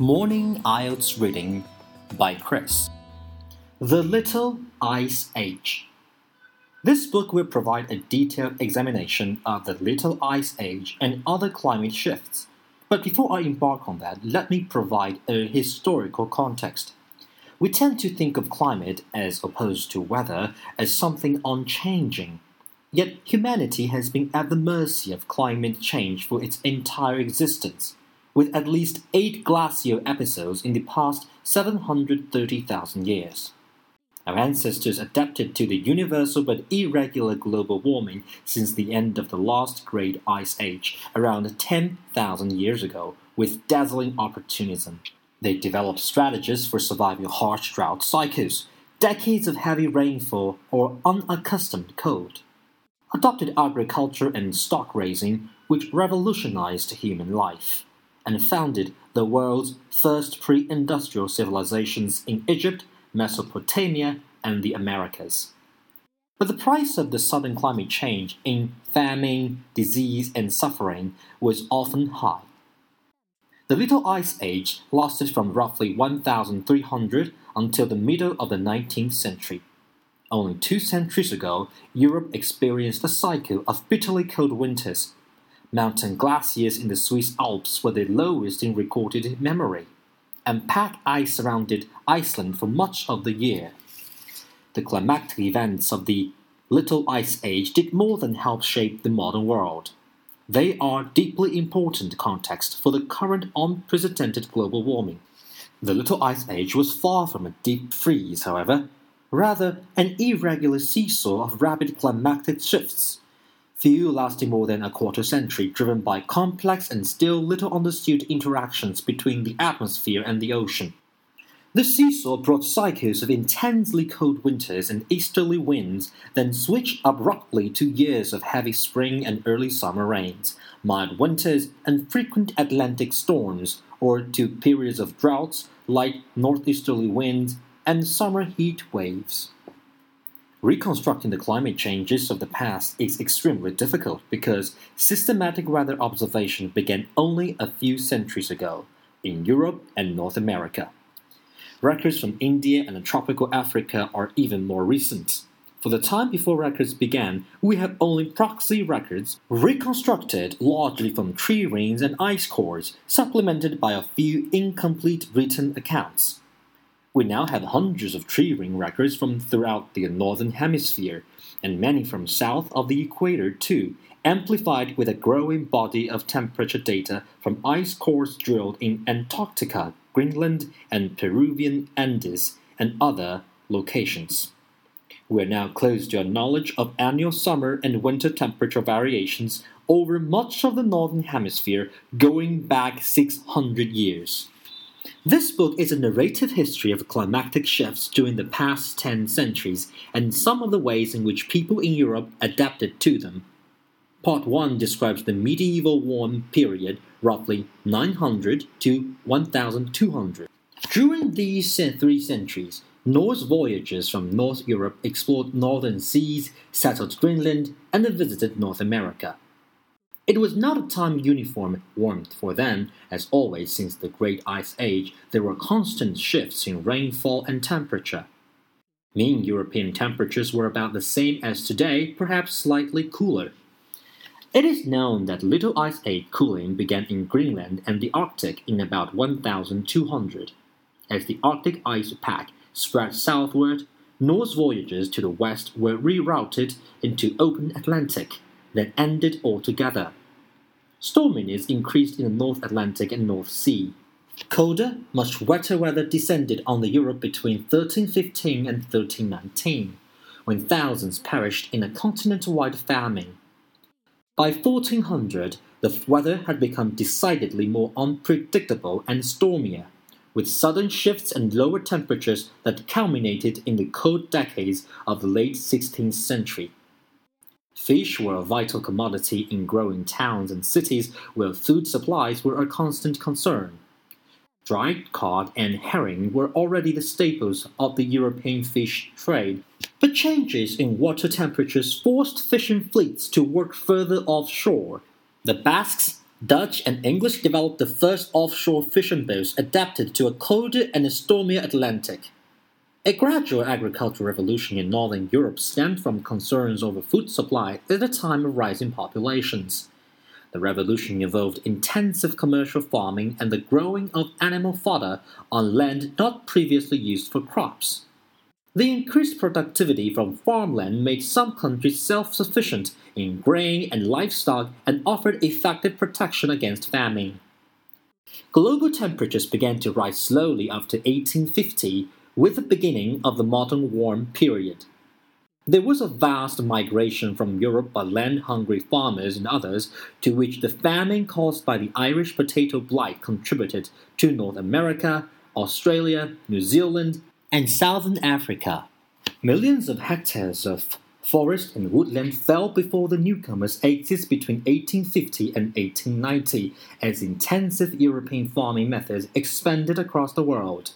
Morning IELTS Reading by Kris. The Little Ice Age. This book will provide a detailed examination of the Little Ice Age and other climate shifts. But before I embark on that, let me provide a historical context. We tend to think of climate, as opposed to weather, as something unchanging. Yet humanity has been at the mercy of climate change for its entire existence with at least eight glacial episodes in the past 730,000 years. Our ancestors adapted to the universal but irregular global warming since the end of the last great ice age, around 10,000 years ago, with dazzling opportunism. They developed strategies for surviving harsh drought cycles, decades of heavy rainfall, or unaccustomed cold. Adopted agriculture and stock raising, which revolutionized human life and founded the world's first pre industrial civilizations in Egypt, Mesopotamia, and the Americas. But the price of the sudden climate change in famine, disease, and suffering was often high. The Little Ice Age lasted from roughly 1300 until the middle of the 19th century. Only two centuries ago, Europe experienced a cycle of bitterly cold winters Mountain glaciers in the Swiss Alps were the lowest in recorded memory, and pack ice surrounded Iceland for much of the year. The climatic events of the Little Ice Age did more than help shape the modern world. They are deeply important context for the current unprecedented global warming. The Little Ice Age was far from a deep freeze, however, rather an irregular seesaw of rapid climatic shifts few lasting more than a quarter century, driven by complex and still little understood interactions between the atmosphere and the ocean. The seesaw brought cycles of intensely cold winters and easterly winds, then switched abruptly to years of heavy spring and early summer rains, mild winters, and frequent Atlantic storms, or to periods of droughts, light northeasterly winds, and summer heat waves. Reconstructing the climate changes of the past is extremely difficult because systematic weather observation began only a few centuries ago in Europe and North America. Records from India and tropical Africa are even more recent. For the time before records began, we have only proxy records reconstructed largely from tree rings and ice cores, supplemented by a few incomplete written accounts. We now have hundreds of tree ring records from throughout the northern hemisphere, and many from south of the equator too, amplified with a growing body of temperature data from ice cores drilled in Antarctica, Greenland, and Peruvian Andes, and other locations. We are now close to a knowledge of annual summer and winter temperature variations over much of the northern hemisphere going back 600 years. This book is a narrative history of climatic shifts during the past 10 centuries and some of the ways in which people in Europe adapted to them. Part 1 describes the medieval warm period, roughly 900 to 1200. During these three centuries, Norse voyagers from North Europe explored northern seas, settled Greenland, and visited North America. It was not a time uniform warmth for them, as always since the Great Ice Age, there were constant shifts in rainfall and temperature. Mean European temperatures were about the same as today, perhaps slightly cooler. It is known that Little Ice Age cooling began in Greenland and the Arctic in about 1200. As the Arctic ice pack spread southward, Norse voyages to the west were rerouted into open Atlantic, then ended altogether. Storminess increased in the North Atlantic and North Sea. Colder, much wetter weather descended on the Europe between 1315 and 1319, when thousands perished in a continent-wide famine. By 1400, the weather had become decidedly more unpredictable and stormier, with sudden shifts and lower temperatures that culminated in the cold decades of the late 16th century. Fish were a vital commodity in growing towns and cities where food supplies were a constant concern. Dried cod and herring were already the staples of the European fish trade, but changes in water temperatures forced fishing fleets to work further offshore. The Basques, Dutch and English developed the first offshore fishing boats adapted to a colder and stormier Atlantic. A gradual agricultural revolution in northern Europe stemmed from concerns over food supply at a time of rising populations. The revolution involved intensive commercial farming and the growing of animal fodder on land not previously used for crops. The increased productivity from farmland made some countries self sufficient in grain and livestock and offered effective protection against famine. Global temperatures began to rise slowly after 1850 with the beginning of the modern warm period. There was a vast migration from Europe by land hungry farmers and others, to which the famine caused by the Irish potato blight contributed to North America, Australia, New Zealand, and southern Africa. Millions of hectares of forest and woodland fell before the newcomers exist between 1850 and 1890 as intensive European farming methods expanded across the world.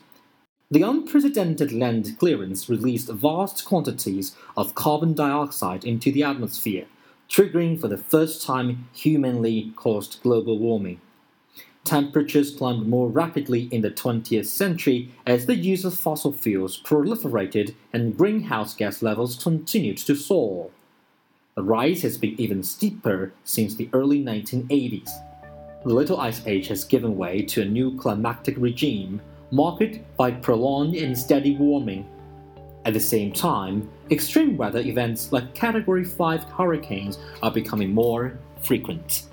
The unprecedented land clearance released vast quantities of carbon dioxide into the atmosphere, triggering for the first time humanly caused global warming temperatures climbed more rapidly in the 20th century as the use of fossil fuels proliferated and greenhouse gas levels continued to soar. The rise has been even steeper since the early 1980s. The Little Ice Age has given way to a new climatic regime marked by prolonged and steady warming. At the same time, extreme weather events like Category 5 hurricanes are becoming more frequent.